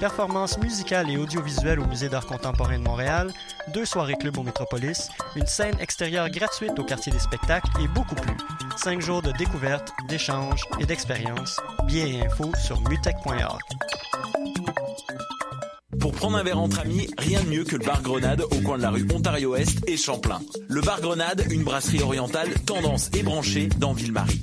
Performances musicales et audiovisuelles au Musée d'art contemporain de Montréal, deux soirées club au Métropolis, une scène extérieure gratuite au quartier des spectacles et beaucoup plus. Cinq jours de découverte, d'échanges et d'expériences. Billets et infos sur mutech.org. Pour prendre un verre entre amis, rien de mieux que le bar Grenade au coin de la rue Ontario-Est et Champlain. Le bar Grenade, une brasserie orientale tendance et branchée dans Ville-Marie.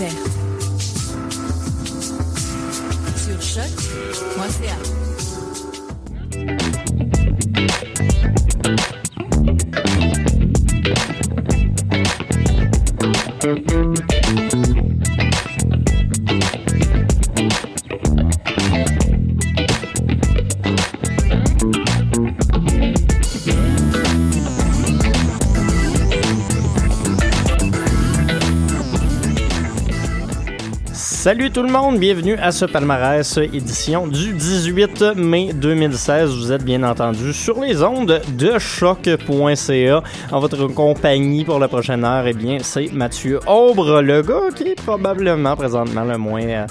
Musique, découverte. Sur choc.ca. Salut tout le monde, bienvenue à ce palmarès édition du 18 mai 2016. Vous êtes bien entendu sur les ondes de choc.ca. En votre compagnie pour la prochaine heure, eh bien, c'est Mathieu Aubre, le gars qui est probablement présentement le moins euh,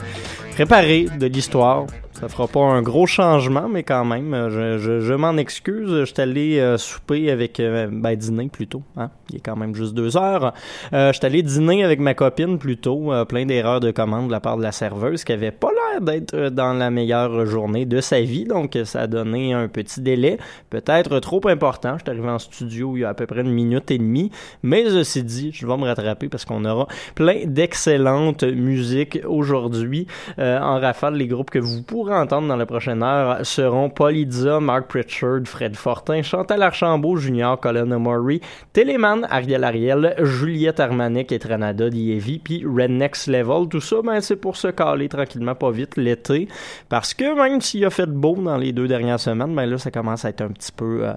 préparé de l'histoire. Ça fera pas un gros changement, mais quand même, euh, je, m'en excuse. Je suis allé euh, souper avec, euh, ben dîner plutôt, hein? il est quand même juste deux heures. Euh, je suis allé dîner avec ma copine plutôt, plein d'erreurs de commande de la part de la serveuse qui avait pas l'air d'être dans la meilleure journée de sa vie, donc ça a donné un petit délai, peut-être trop important. Je suis arrivé en studio il y a à peu près une minute et demie, mais ceci dit, je vais me rattraper parce qu'on aura plein d'excellentes musiques aujourd'hui en rafale. Les groupes que vous pourrez entendre dans la prochaine heure seront Polydia, Mark Pritchard, Fred Fortin, Chantal Archambault, Junior, Colin Murray, Téléman, Ariel Ariel, Juliette Armanek et Tranada Dievi, puis Red Next Level. Tout ça, ben, c'est pour se caler tranquillement pas vite l'été. Parce que même s'il a fait beau dans les deux dernières semaines, ben là, ça commence à être un petit peu... Euh,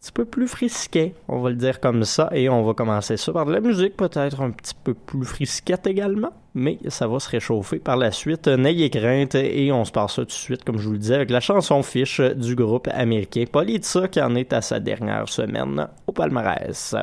un petit peu plus frisquet, on va le dire comme ça, et on va commencer ça par de la musique peut-être un petit peu plus frisquette également, mais ça va se réchauffer par la suite. N'ayez crainte, et on se passe ça tout de suite, comme je vous le disais, avec la chanson fiche du groupe américain Politza qui en est à sa dernière semaine au palmarès.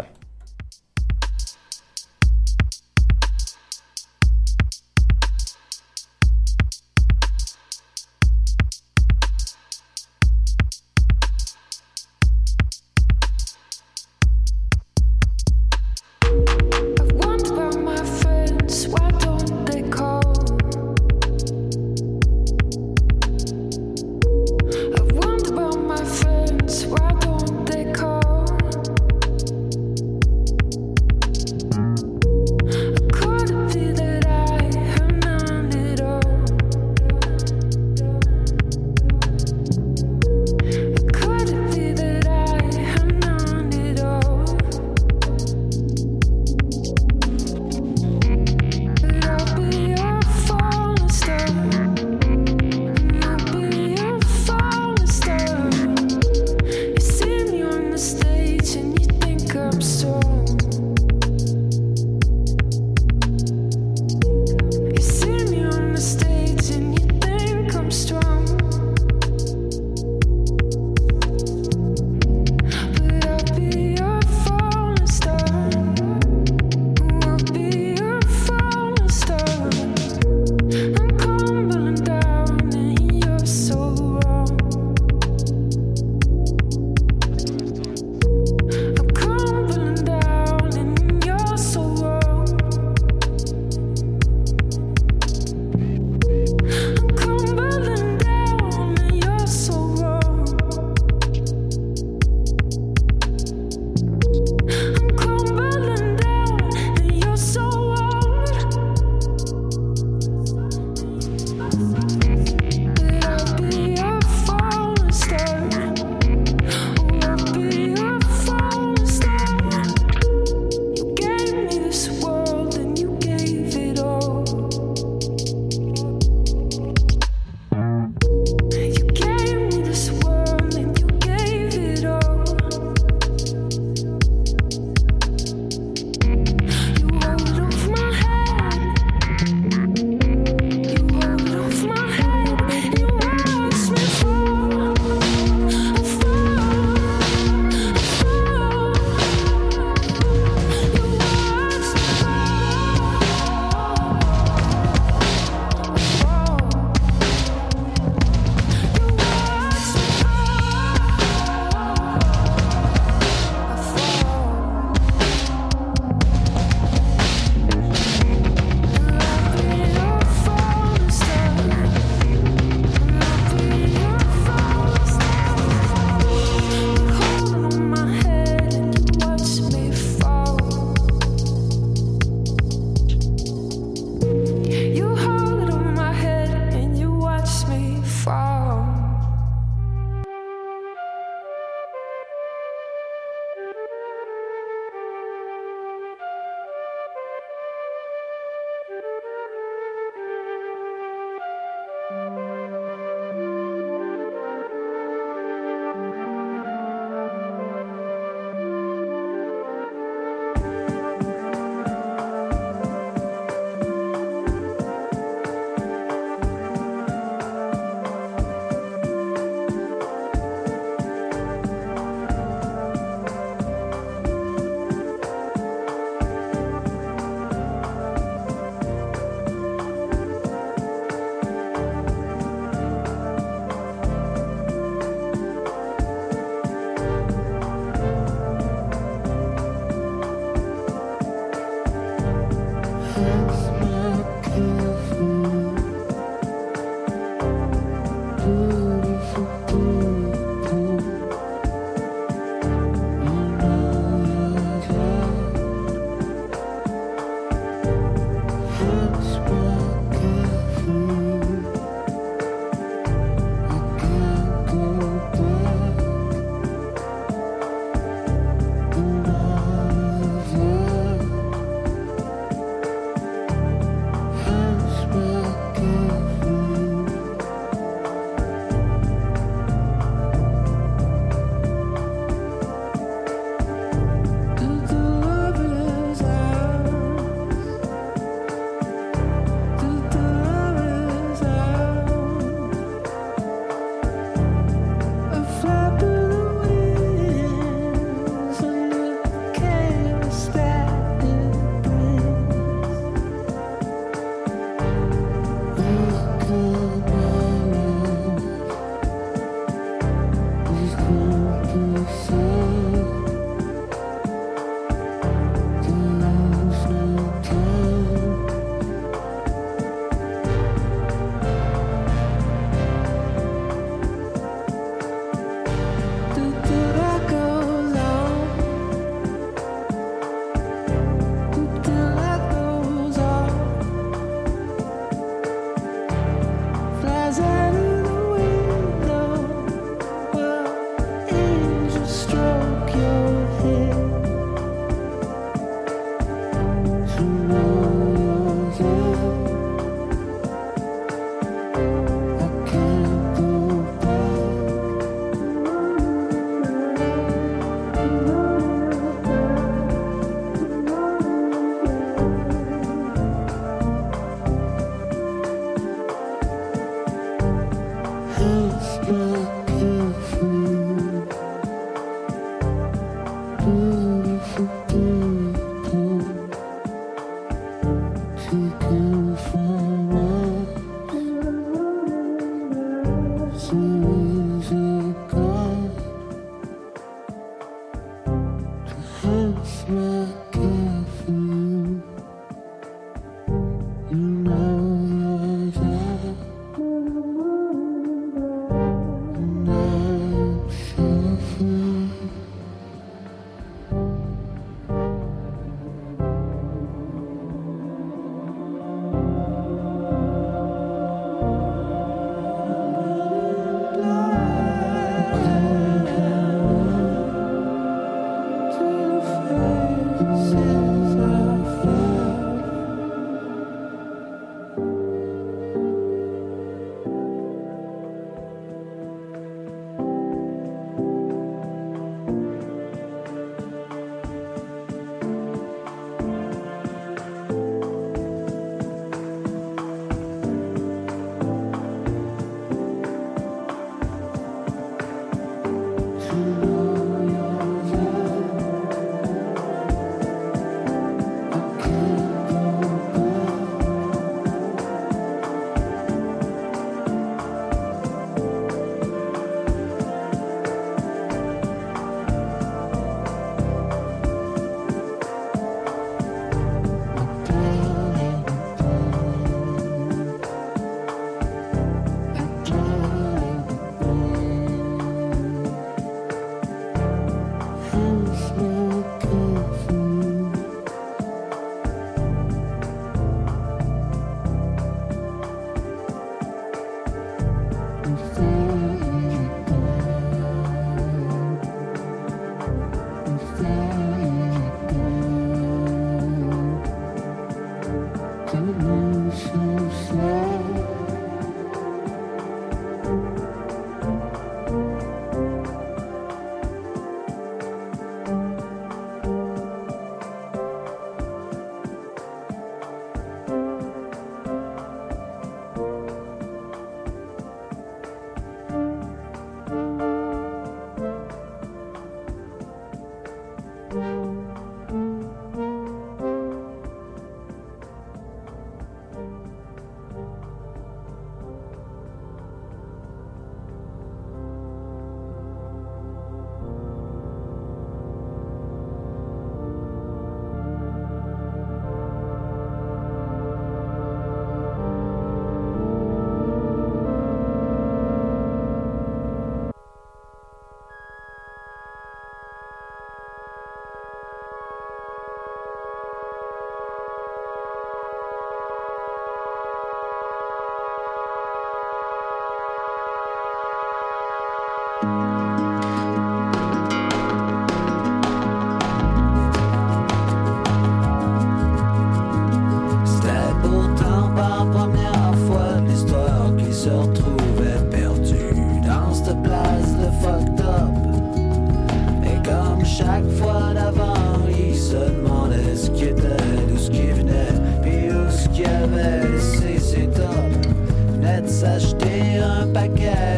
Avait laissé ses tops. Venait de s'acheter un paquet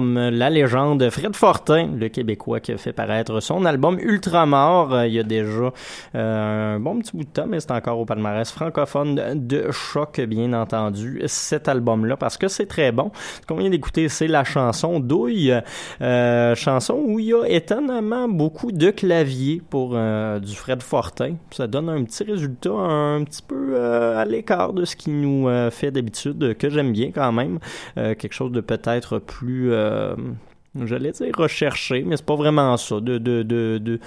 som eh, la légende, Fred Fortin, le Québécois qui a fait paraître son album Ultramar euh, il y a déjà euh, un bon petit bout de temps, mais c'est encore au palmarès francophone de choc, bien entendu, cet album-là, parce que c'est très bon. Ce qu'on vient d'écouter, c'est la chanson Douille, euh, chanson où il y a étonnamment beaucoup de clavier pour du Fred Fortin. Ça donne un petit résultat un petit peu à l'écart de ce qui nous fait d'habitude, que j'aime bien quand même. Quelque chose de peut-être plus j'allais dire recherché, mais c'est pas vraiment ça. De, de, de, de,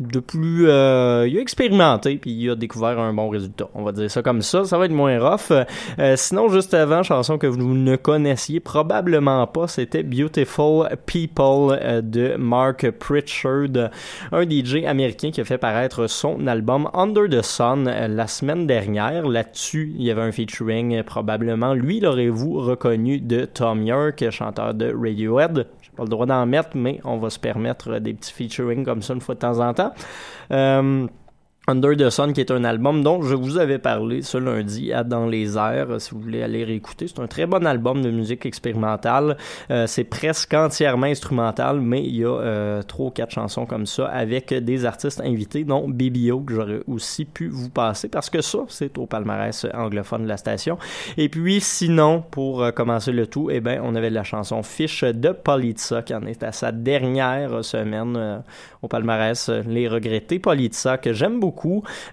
de plus. euh, il a expérimenté puis il a découvert un bon résultat. On va dire ça comme ça. Ça va être moins rough. Euh, sinon, juste avant, chanson que vous ne connaissiez probablement pas, c'était Beautiful People euh, de Mark Pritchard, un DJ américain qui a fait paraître son album Under the Sun euh, la semaine dernière. Là-dessus, il y avait un featuring euh, probablement. Lui, l'aurez-vous reconnu de Tom York, chanteur de Radiohead? Pas le droit d'en mettre, mais on va se permettre euh, des petits featuring comme ça une fois de temps en temps. Euh, Under the Sun, qui est un album dont je vous avais parlé ce lundi à Dans les airs, si vous voulez aller réécouter. C'est un très bon album de musique expérimentale. Euh, c'est presque entièrement instrumental, mais il y a euh, trois ou quatre chansons comme ça avec des artistes invités, dont BBO, que j'aurais aussi pu vous passer, parce que ça, c'est au palmarès anglophone de la station. Et puis, sinon, pour euh, commencer le tout, eh ben, on avait la chanson Fish de Politza, qui en est à sa dernière semaine euh, au palmarès. Les regrettés Politza, que j'aime beaucoup.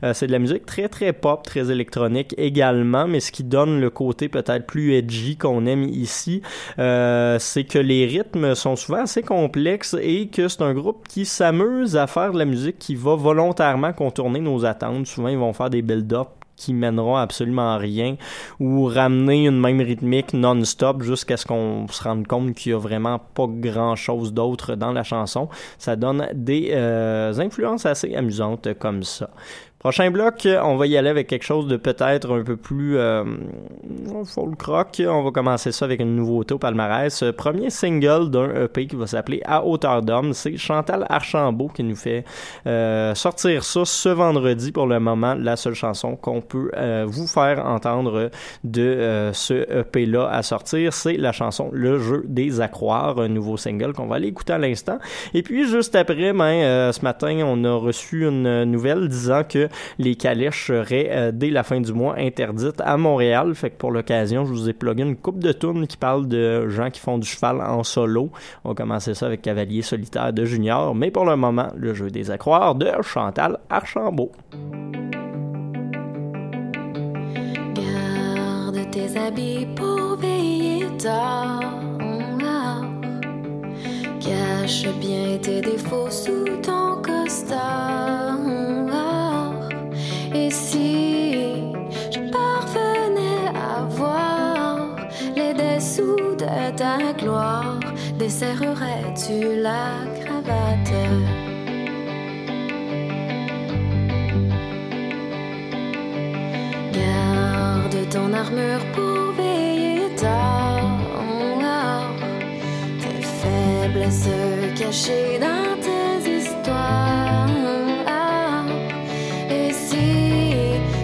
Euh, c'est de la musique très très pop, très électronique également, mais ce qui donne le côté peut-être plus edgy qu'on aime ici, euh, c'est que les rythmes sont souvent assez complexes et que c'est un groupe qui s'amuse à faire de la musique qui va volontairement contourner nos attentes. Souvent, ils vont faire des build-up qui mèneront à absolument rien ou ramener une même rythmique non-stop jusqu'à ce qu'on se rende compte qu'il y a vraiment pas grand chose d'autre dans la chanson. Ça donne des euh, influences assez amusantes comme ça. Prochain bloc, on va y aller avec quelque chose de peut-être un peu plus euh, folk rock. On va commencer ça avec une nouveauté au palmarès. Premier single d'un EP qui va s'appeler À hauteur d'homme. C'est Chantal Archambault qui nous fait euh, sortir ça ce vendredi pour le moment. La seule chanson qu'on peut euh, vous faire entendre de euh, ce EP-là à sortir, c'est la chanson Le jeu des accroires, un nouveau single qu'on va aller écouter à l'instant. Et puis juste après, ben, euh, ce matin, on a reçu une nouvelle disant que les calèches seraient euh, dès la fin du mois interdites à Montréal. Fait que pour l'occasion, je vous ai plugué une coupe de tunes qui parlent de gens qui font du cheval en solo. On va commencer ça avec Cavalier solitaire de Junior, mais pour le moment, le jeu des accroires de Chantal Archambault. Garde tes habits pour veiller tard. Cache bien tes défauts sous ton costard. Ta gloire, desserrerais-tu la cravate? Garde ton armure pour veiller tard. Tes faiblesses cachées dans tes histoires. Et si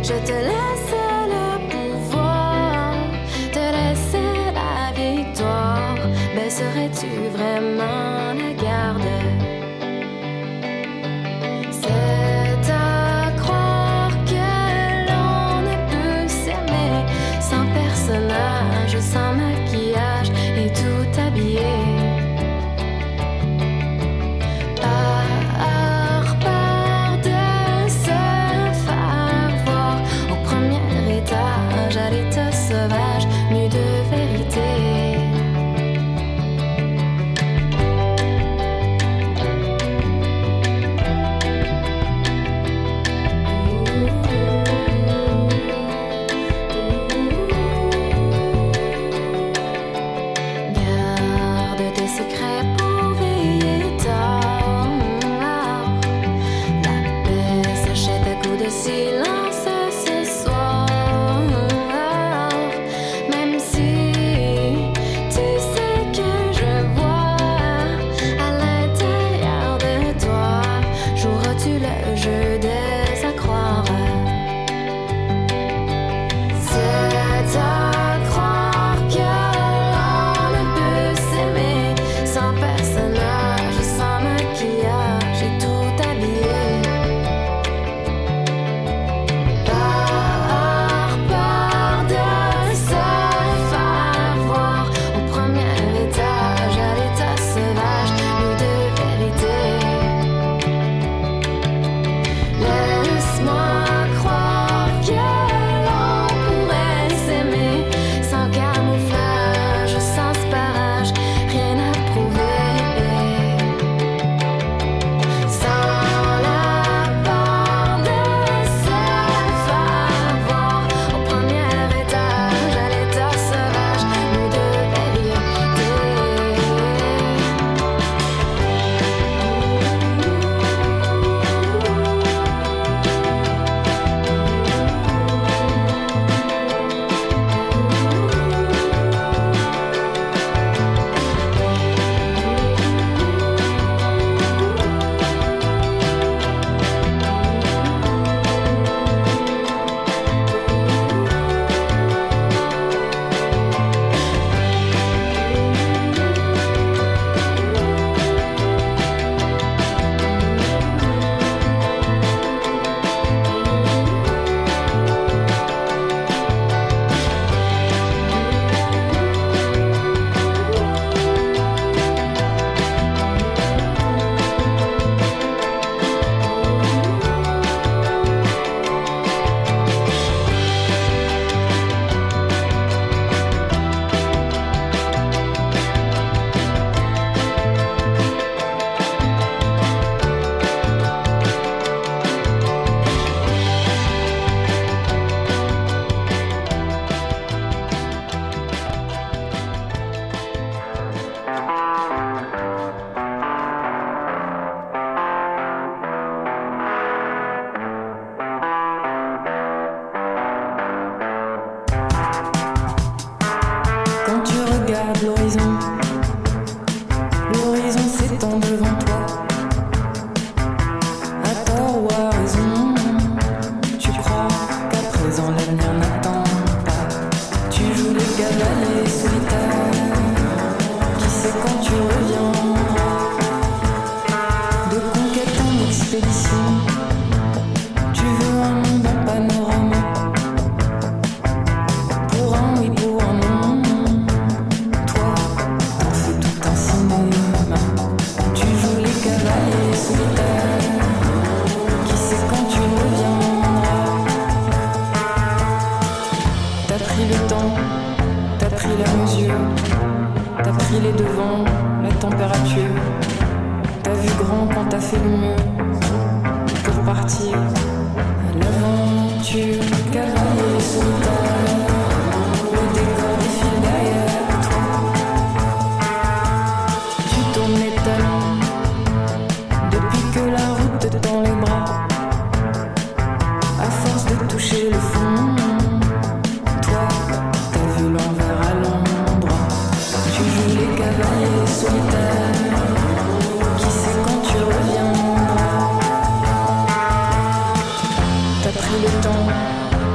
je te laissais vraiment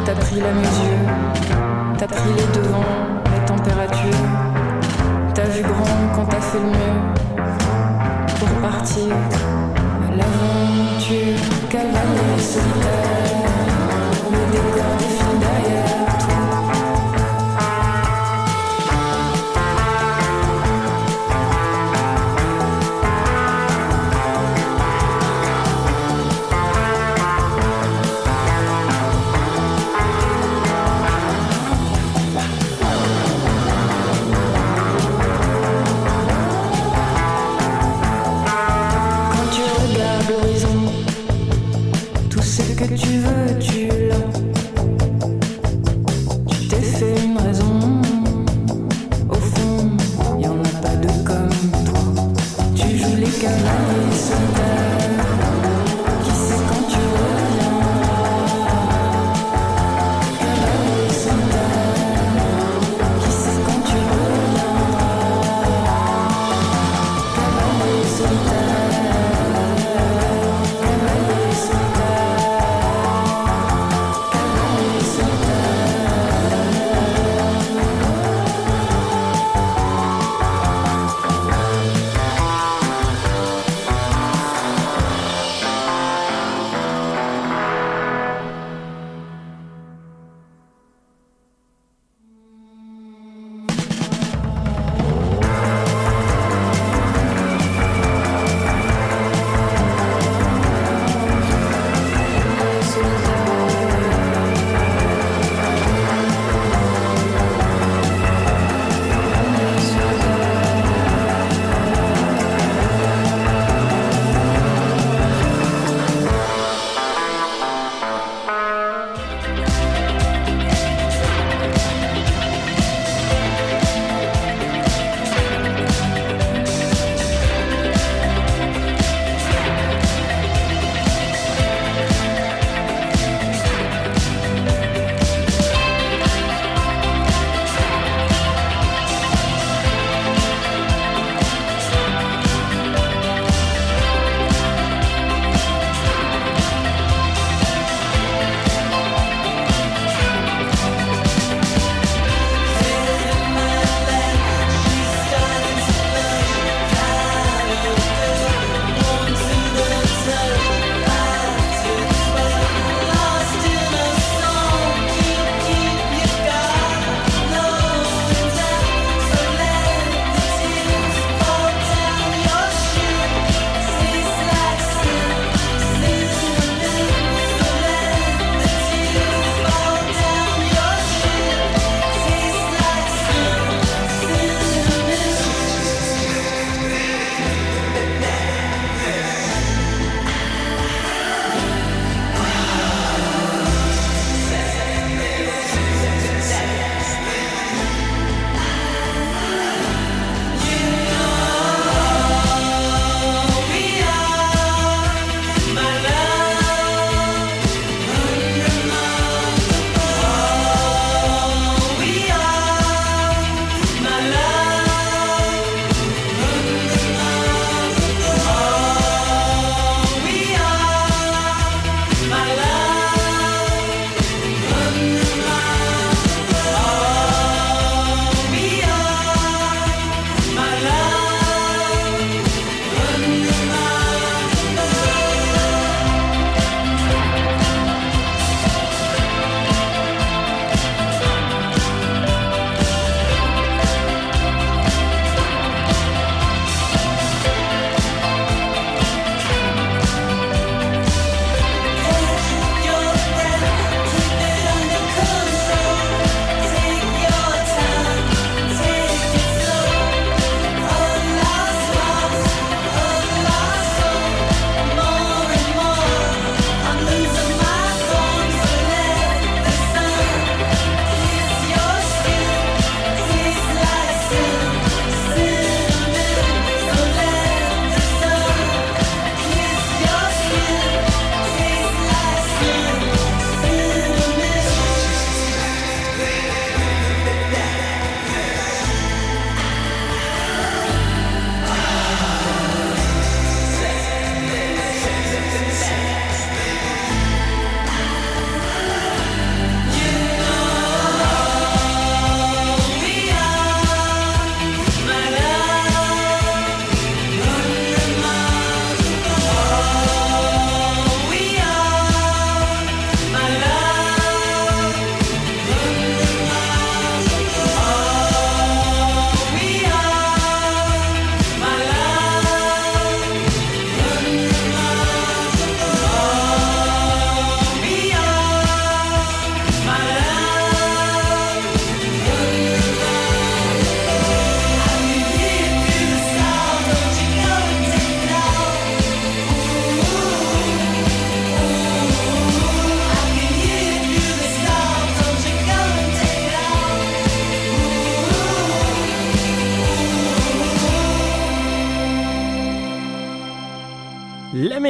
T'as pris la mesure, t'as pris les devants, les températures. T'as vu grand quand t'as fait le mieux pour partir. L'aventure cavalier solitaire. Could you.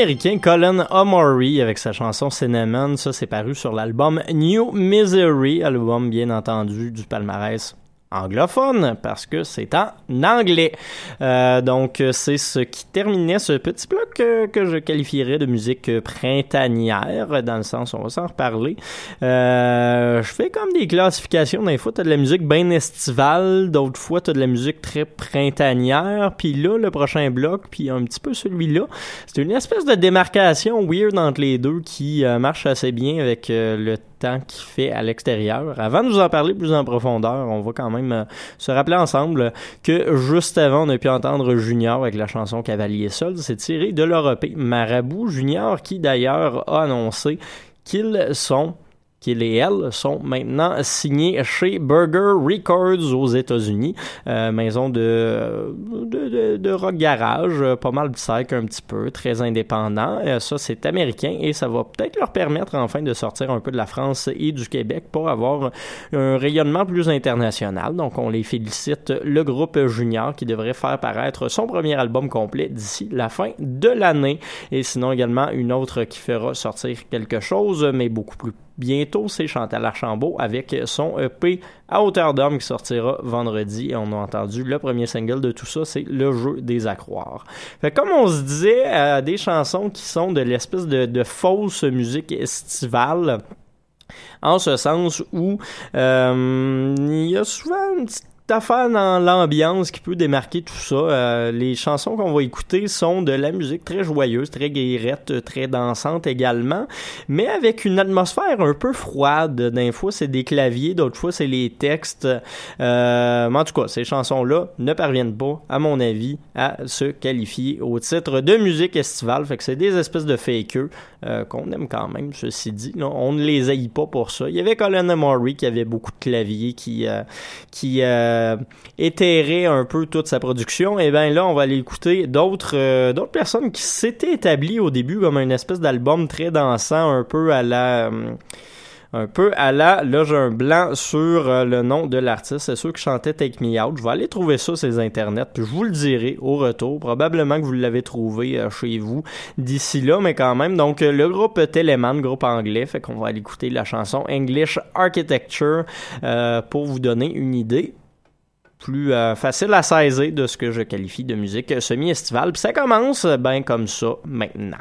L'américain Colin O'Maury avec sa chanson Cinnamon, ça c'est paru sur l'album New Misery, album bien entendu du palmarès anglophone parce que c'est en anglais. Euh, donc c'est ce qui terminait ce petit bloc euh, que je qualifierais de musique printanière dans le sens on va s'en reparler. Euh, je fais comme des classifications. Des fois t'as de la musique bien estivale, d'autres fois t'as de la musique très printanière. Puis là le prochain bloc, puis un petit peu celui-là, c'est une espèce de démarcation weird entre les deux qui marche assez bien avec le temps qu'il fait à l'extérieur. Avant de vous en parler plus en profondeur, on va quand même euh, se rappeler ensemble que juste avant, on a pu entendre Junior avec la chanson Cavalier Seul. C'est tiré de l'Europe. Marabout Junior qui d'ailleurs a annoncé qu'ils sont qu'ils et elles sont maintenant signés chez Burger Records aux États-Unis, euh, maison de, de, de, de rock garage, euh, pas mal psych un petit peu, très indépendant. Euh, ça, c'est américain et ça va peut-être leur permettre enfin de sortir un peu de la France et du Québec pour avoir un rayonnement plus international. Donc, on les félicite, le groupe Junior qui devrait faire paraître son premier album complet d'ici la fin de l'année. Et sinon également une autre qui fera sortir quelque chose, mais beaucoup plus bientôt, c'est Chantal Archambault avec son EP à hauteur d'homme qui sortira vendredi. Et on a entendu le premier single de tout ça, c'est Le jeu des accroires. Comme on se disait, euh, des chansons qui sont de l'espèce de, de fausse musique estivale en ce sens où euh, il y a souvent une petite affaire dans l'ambiance qui peut démarquer tout ça. Euh, les chansons qu'on va écouter sont de la musique très joyeuse, très guérette, très dansante également, mais avec une atmosphère un peu froide. D'un fois, c'est des claviers, d'autres fois, c'est les textes. Euh, mais en tout cas, ces chansons-là ne parviennent pas, à mon avis, à se qualifier au titre de musique estivale. Fait que c'est des espèces de fakeux euh, qu'on aime quand même, ceci dit. On ne les haït pas pour ça. Il y avait Colin Murray qui avait beaucoup de claviers qui... euh, qui euh, un peu toute sa production, et bien là, on va aller écouter d'autres euh, d'autres personnes qui s'étaient établies au début comme une espèce d'album très dansant, un peu à la... euh, un peu à la, là j'ai un blanc sur euh, le nom de l'artiste, c'est ceux qui chantaient Take Me Out. Je vais aller trouver ça sur les internets, puis je vous le dirai au retour. Probablement que vous l'avez trouvé chez vous d'ici là, mais quand même. Donc le groupe Telemann, groupe anglais, fait qu'on va aller écouter la chanson English Architecture pour vous donner une idée plus euh, facile à saisir de ce que je qualifie de musique semi-estivale. Puis ça commence ben comme ça maintenant.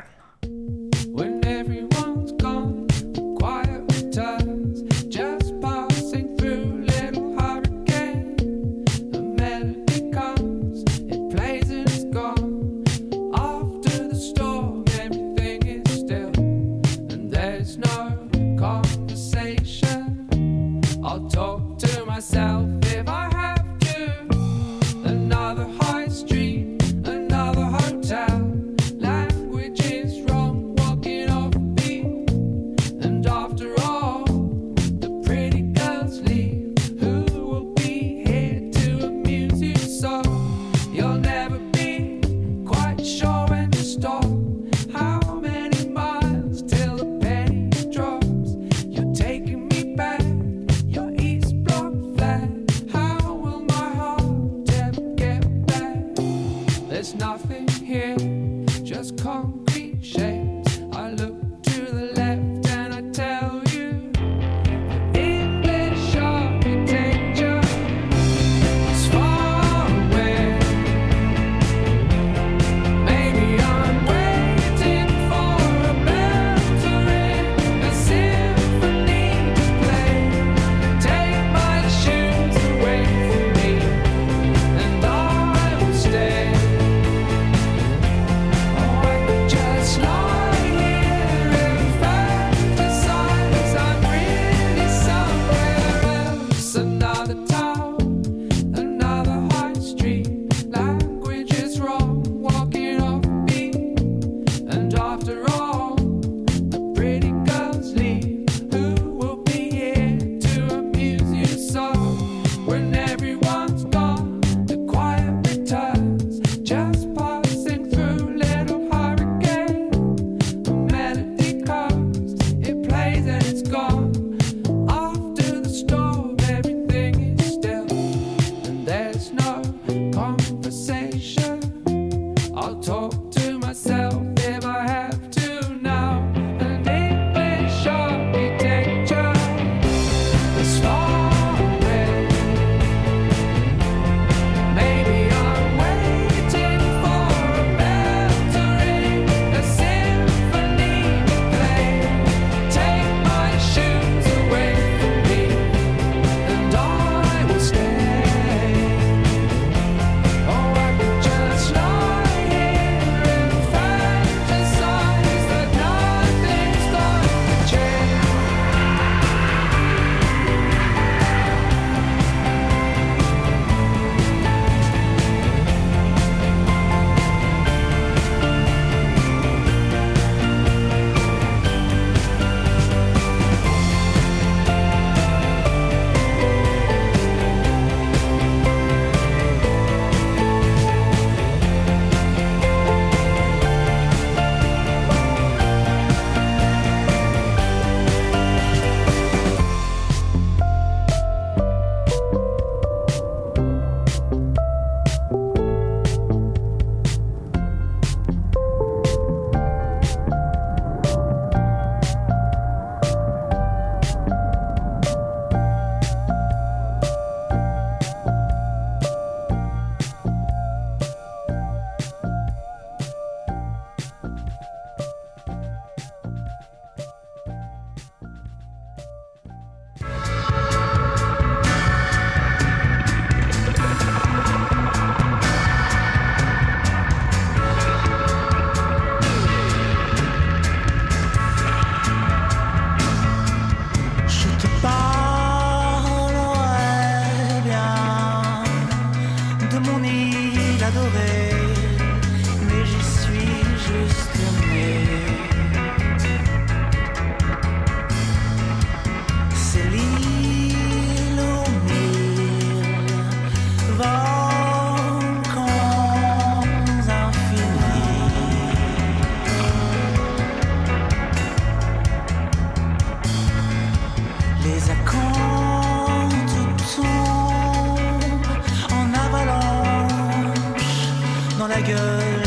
tiger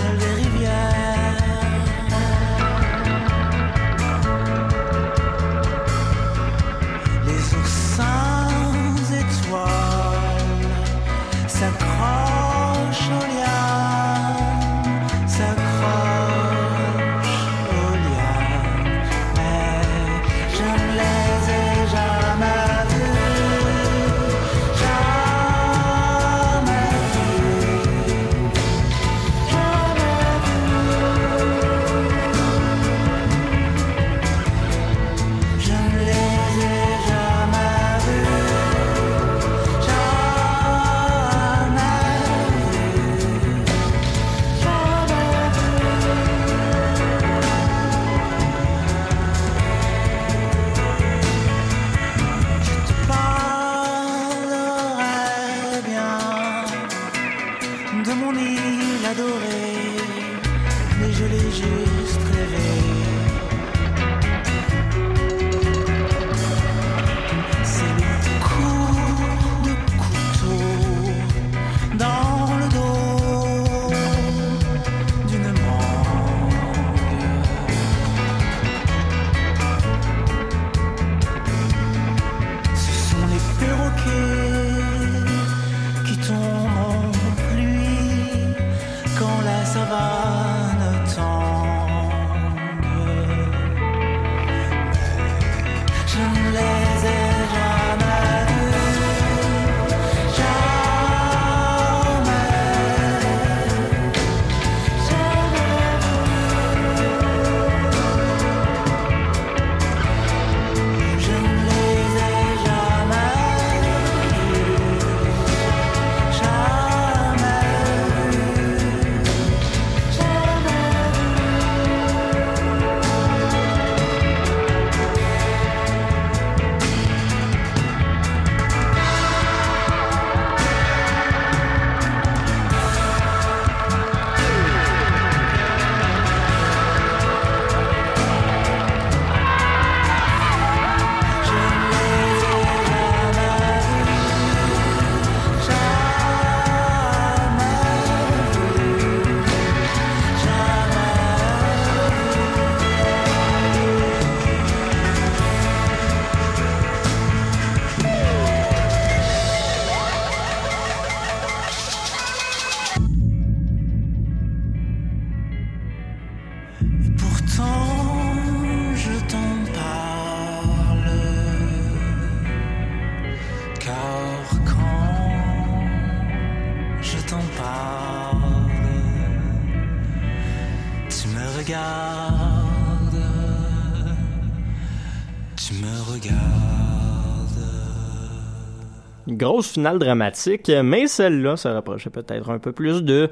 finale dramatique, mais celle-là se rapprochait peut-être un peu plus de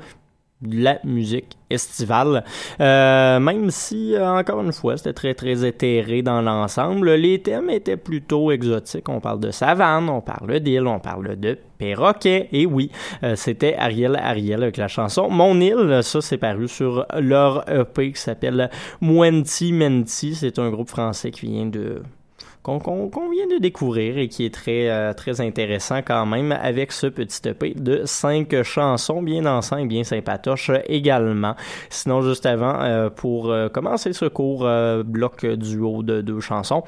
la musique estivale. Euh, même si, euh, encore une fois, c'était très, très éthéré dans l'ensemble, les thèmes étaient plutôt exotiques. On parle de savane, on parle d'île, on parle de perroquet. Et oui, euh, c'était Ariel Ariel avec la chanson Mon île. Ça, c'est paru sur leur EP qui s'appelle Muenti Menti. C'est un groupe français qui vient de qu'on vient de découvrir et qui est très, euh, très intéressant quand même avec ce petit EP de cinq chansons bien et bien sympatoches euh, également. Sinon, juste avant, euh, pour euh, commencer ce court bloc duo de deux chansons,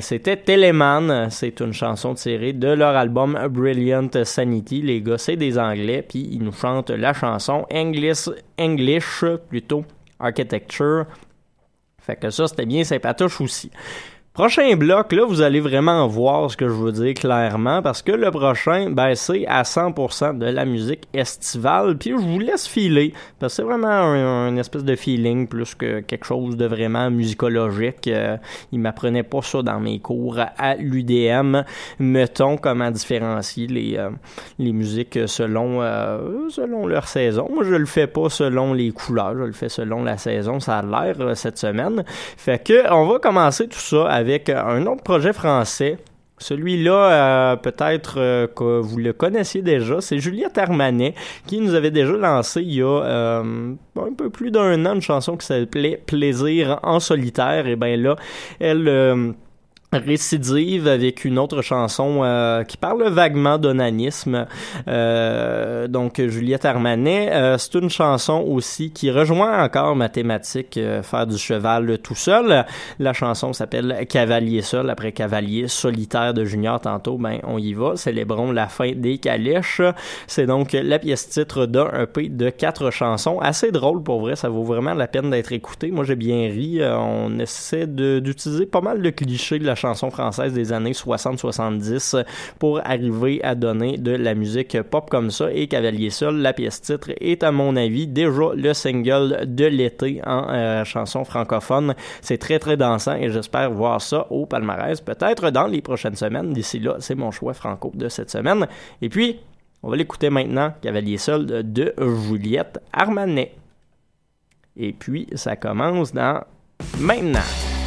c'était Teleman. C'est une chanson tirée de leur album Brilliant Sanity. Les gars, c'est des Anglais, puis ils nous chantent la chanson English, English plutôt, Architecture. Fait que ça, c'était bien sympatoche aussi. Prochain bloc, là, vous allez vraiment voir ce que je veux dire clairement, parce que le prochain, ben, c'est à 100% de la musique estivale, puis je vous laisse filer, parce que c'est vraiment un, espèce de feeling plus que quelque chose de vraiment musicologique. Euh, il m'apprenait pas ça dans mes cours à l'UDM, mettons comment différencier les, euh, les musiques selon, euh, selon leur saison. Moi, je le fais pas selon les couleurs, je le fais selon la saison, ça a l'air euh, cette semaine. Fait que on va commencer tout ça avec un autre projet français. Celui-là, euh, peut-être euh, que vous le connaissiez déjà, c'est Juliette Armanet qui nous avait déjà lancé il y a euh, un peu plus d'un an une chanson qui s'appelait Plaisir en solitaire. Et bien là, elle euh, récidive avec une autre chanson euh, qui parle vaguement d'onanisme. Euh, donc Juliette Armanet, euh, c'est une chanson aussi qui rejoint encore ma thématique euh, faire du cheval tout seul. La chanson s'appelle Cavalier seul après Cavalier solitaire de Junior tantôt. Ben on y va, célébrons la fin des calèches. C'est donc la pièce titre d'un EP de quatre chansons, assez drôle pour vrai, ça vaut vraiment la peine d'être écouté. Moi j'ai bien ri, Euh, on essaie d'utiliser pas mal de clichés de la chanson française des années 60-70 pour arriver à donner de la musique pop comme ça. Et Cavalier Seul, la pièce titre, est à mon avis déjà le single de l'été en euh, chanson francophone. C'est très très dansant et j'espère voir ça au palmarès peut-être dans les prochaines semaines. D'ici là, c'est mon choix franco de cette semaine. Et puis, on va l'écouter maintenant, Cavalier Seul de Juliette Armanet. Et puis, ça commence dans maintenant.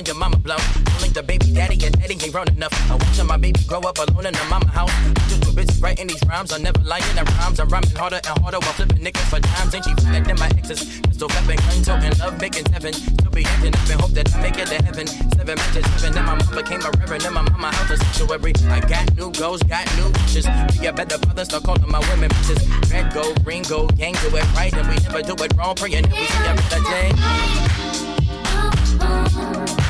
When your mama blow? Link the baby daddy, and daddy ain't grown enough. I watching my baby grow up alone in the mama house. Just too busy writing these rhymes, I'm never lying. In the rhymes I'm rhyming harder and harder while flipping niggas for dimes. Ain't she finer than my exes? Pistol weapon, gun toting, love making seven. Still be acting up and hope that I make it to heaven. Seven matches, seven, then my mom became a reverend. Then my mama house a sanctuary. I got new goals, got new wishes. Be a better father, start calling my women bitches. Red gold, green gold, gang do it right, and we never do it wrong. Praying that we see a better day. Take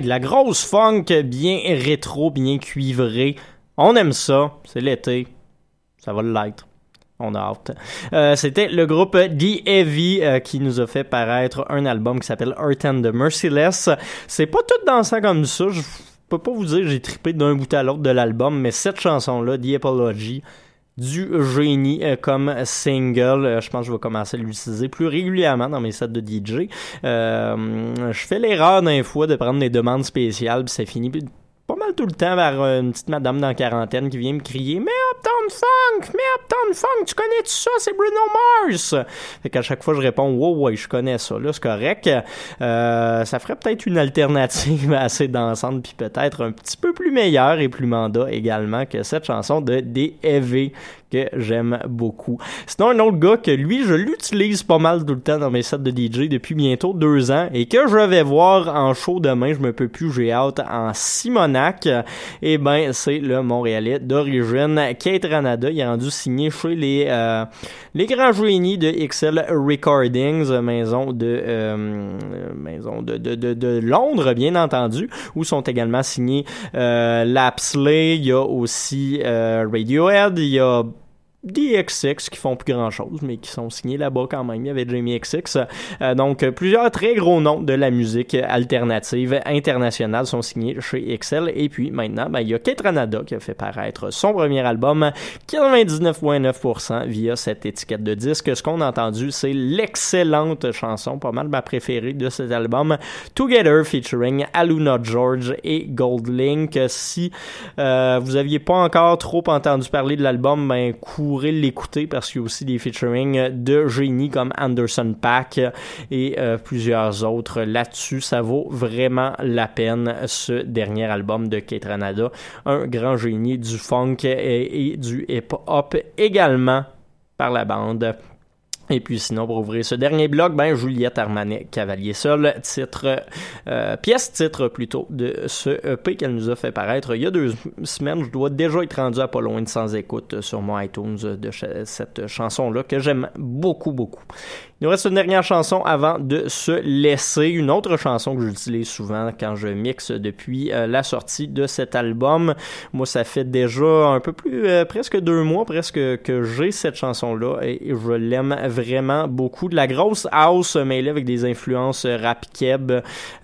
De la grosse funk bien rétro, bien cuivrée. On aime ça. C'est l'été. Ça va l'être. On a hâte. Euh, C'était le groupe The Heavy euh, qui nous a fait paraître un album qui s'appelle Earth and the Merciless. C'est pas tout dansant comme ça. Je peux pas vous dire j'ai trippé d'un bout à l'autre de l'album, mais cette chanson-là, The Apology, du génie euh, comme single. Euh, je pense que je vais commencer à l'utiliser plus régulièrement dans mes sets de DJ. Euh, je fais l'erreur d'un fois de prendre des demandes spéciales, puis ça finit pas mal tout le temps vers euh, une petite madame dans la quarantaine qui vient me crier Mais Uptown Funk, mais Uptown Funk, tu connais tout ça, c'est Bruno Mars. Fait qu'à chaque fois je réponds Wow, ouais, je connais ça, là, c'est correct. Euh, ça ferait peut-être une alternative assez dansante, puis peut-être un petit peu plus meilleure et plus mandat également que cette chanson de DEV que j'aime beaucoup. Sinon, un autre gars que lui, je l'utilise pas mal tout le temps dans mes sets de DJ depuis bientôt deux ans et que je vais voir en show demain, je me peux plus, j'ai hâte en Simonac. Et ben, c'est le Montréalais d'origine, Kate Ranada. Il est rendu signé chez les, euh, les grands génies de XL Recordings, maison de, euh, maison de, de, de, de Londres, bien entendu, où sont également signés euh, Lapsley, il y a aussi euh, Radiohead, il y a DXX qui font plus grand chose, mais qui sont signés là-bas quand même. Il y avait Jamie XX. Euh, donc, euh, plusieurs très gros noms de la musique alternative internationale sont signés chez XL. Et puis maintenant, ben, il y a Kate Ranada qui a fait paraître son premier album, 99,9% via cette étiquette de disque. Ce qu'on a entendu, c'est l'excellente chanson, pas mal ma préférée de cet album, Together featuring Aluna George et Gold Link. Si euh, vous aviez pas encore trop entendu parler de l'album, ben courez l'écouter parce qu'il y a aussi des featuring de génies comme Anderson Pack et euh, plusieurs autres là-dessus. Ça vaut vraiment la peine ce dernier album de Kate Ranada, un grand génie du funk et du hip-hop également par la bande. Et puis sinon, pour ouvrir ce dernier bloc, ben Juliette Armanet, Cavalier Seul, titre, euh, pièce titre plutôt de ce EP qu'elle nous a fait paraître il y a deux semaines. Je dois déjà être rendu à pas loin de sans écoute sur mon iTunes de cette chanson-là que j'aime beaucoup, beaucoup. Il nous reste une dernière chanson avant de se laisser. Une autre chanson que j'utilise souvent quand je mixe depuis euh, la sortie de cet album. Moi, ça fait déjà un peu plus, euh, presque deux mois presque que j'ai cette chanson-là et je l'aime vraiment beaucoup. De la grosse house mêlée avec des influences rap keb,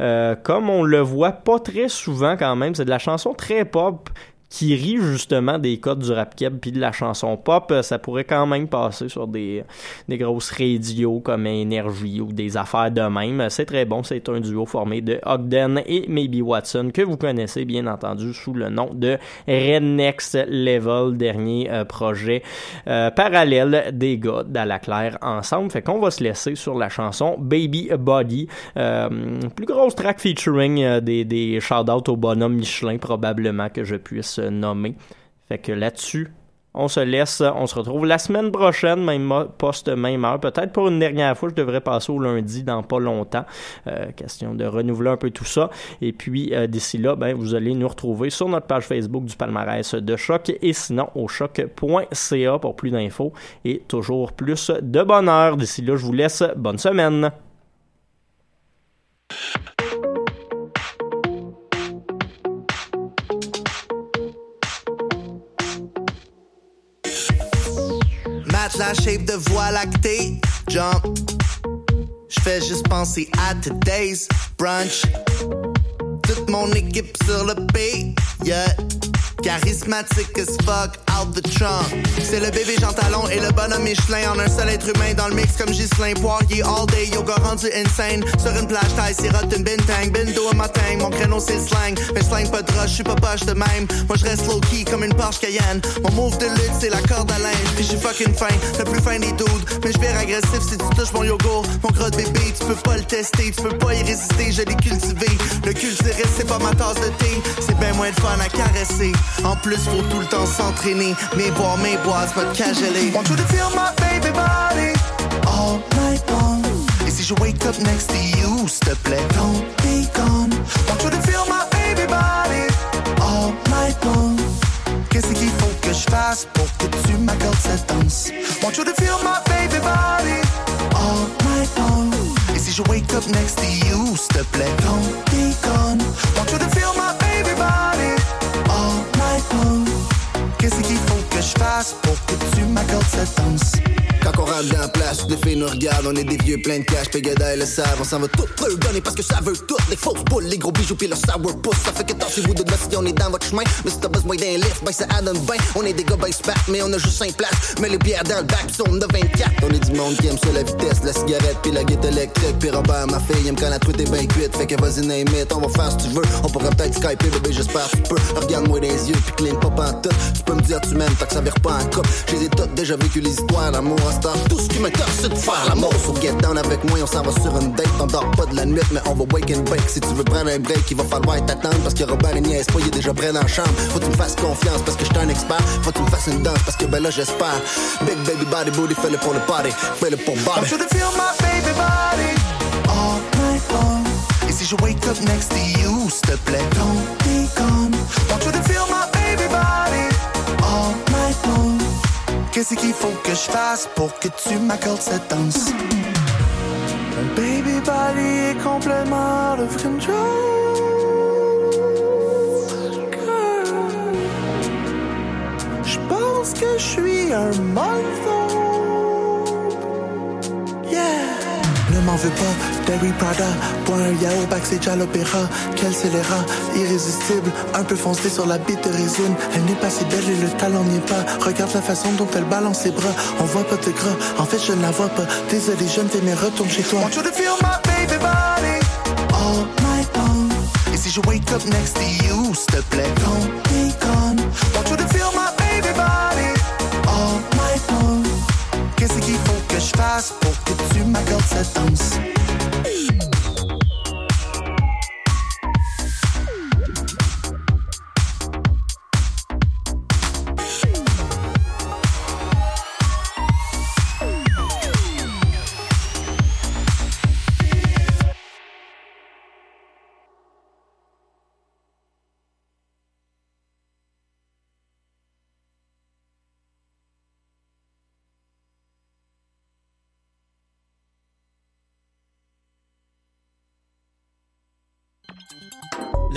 euh, comme on le voit pas très souvent quand même. C'est de la chanson très pop qui rit justement des codes du rap keb puis de la chanson pop, ça pourrait quand même passer sur des, des grosses radios comme Énergie ou des affaires de même. C'est très bon, c'est un duo formé de Ogden et Maybe Watson que vous connaissez bien entendu sous le nom de Red Next Level, dernier euh, projet euh, parallèle des gars d'Alaclaire ensemble. Fait qu'on va se laisser sur la chanson Baby Body, euh, plus grosse track featuring euh, des, des shout-outs au bonhomme Michelin probablement que je puisse nommer. Fait que là-dessus, on se laisse, on se retrouve la semaine prochaine, même poste, même heure. Peut-être pour une dernière fois, je devrais passer au lundi dans pas longtemps. Euh, question de renouveler un peu tout ça. Et puis euh, d'ici là, ben, vous allez nous retrouver sur notre page Facebook du palmarès de Choc et sinon au choc.ca pour plus d'infos et toujours plus de bonheur. D'ici là, je vous laisse. Bonne semaine. Matelas shape de voie lactée. Jump. J'fais juste penser à today's brunch. Toute mon équipe sur le P. Yeah. Charismatique as fuck C'est le bébé Jean Talon et le bonhomme Michelin en un seul être humain dans le mix comme Ghislain Poirier all day. Yoga rendu insane. Sur une plage taille, sirote une bintang. Bindo à matin, mon créneau c'est le slang. Mais slang pas de rush, j'suis pas poche de même. Moi j'reste low key comme une Porsche Cayenne. Mon move de lutte c'est la corde à linge. Puis j'suis fucking fin, le plus fin des dudes. Mais j'vire agressif si tu touches mon yogourt. Mon gros de bébé, tu peux pas le tester, tu peux pas y résister, je l'ai cultivé. Le culturiste c'est pas ma tasse de thé. C'est ben moins de fun à caresser. En plus, faut tout le temps s'entraîner. Mes bois, mes bois, pas de cageler. Want you to feel my baby body all night long. Et si je wake up next to you, s'il te plaît, don't be gone. Want you to feel my baby body all night long. Qu'est-ce qu'il faut que je fasse pour que tu m'accordes cette danse? Want you to feel my baby body all night long. Et si si je wake up next to you, s'il te plaît, don't be gone. Want you to feel my faut que je fasse pour que tu m'accordes cette danse? Quand on rentre dans la place, les filles nous regardent, on est des vieux pleins de cash, Pégada et le savent, on s'en va tout donner parce que ça veut tout, les fausses boules, les gros bijoux pis le sourpuss, ça fait que tassez-vous de là si on est dans votre chemin, mais si t'as besoin d'un lift, ben ça adonne bien, on est des gars ben spat, mais on a juste 5 places, mais les bières dans le bac sont de 24, on est du monde qui aime ça la vitesse, la cigarette pis la guette électrique, pis Robert, ma fille, aime quand la truite est bien cuite, fait que vas-y name it, on va faire ce que tu veux, on pourra peut-être skyper, bébé j'espère tu peux, regarde-moi les yeux pis clean pas pantoute, tu peux me dire tu m'aimes, tant que ça vire pas en couple, j'ai toutes déjà vécu les histoires d'amour tout ce qui m'intéresse c'est de faire l'amour, so get down avec moi, on s'en va sur une date, on dort pas de la nuit, mais on va wake and bake, si tu veux prendre un break, il va falloir t'attendre, parce que Robert il niaise pas, il est déjà prêt dans la chambre, faut que tu me fasses confiance, parce que j'suis un expert, faut que tu me fasses une danse, parce que ben là j'espère, big baby body booty, fais-le pour le party, fais-le pour Bobby. Want you to feel my baby body all night long. Et si je wake up next to you, s'il te plaît, don't be gone. Qu'est-ce qu'il faut que je fasse pour que tu m'accordes cette danse? Mon baby body est complètement out of control. Girl, Je pense que je suis un month Ne m'en veux pas, Derry Prada, bois un yaourt backstage à l'opéra, quel scélérat, irrésistible, un peu foncé sur la bite de résine, elle n'est pas si belle et le talent n'y est pas, regarde la façon dont elle balance ses bras, on voit pas de gras, en fait je ne la vois pas, désolé je ne fais mais retourne chez toi. Want you to feel my baby body. All night long, et si je wake up next to you, s'il te plaît, don't be gone, tu m'accordes cette danse?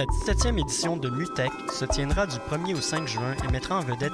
La 17e édition de MUTEC se tiendra du 1er au 5 juin et mettra en vedette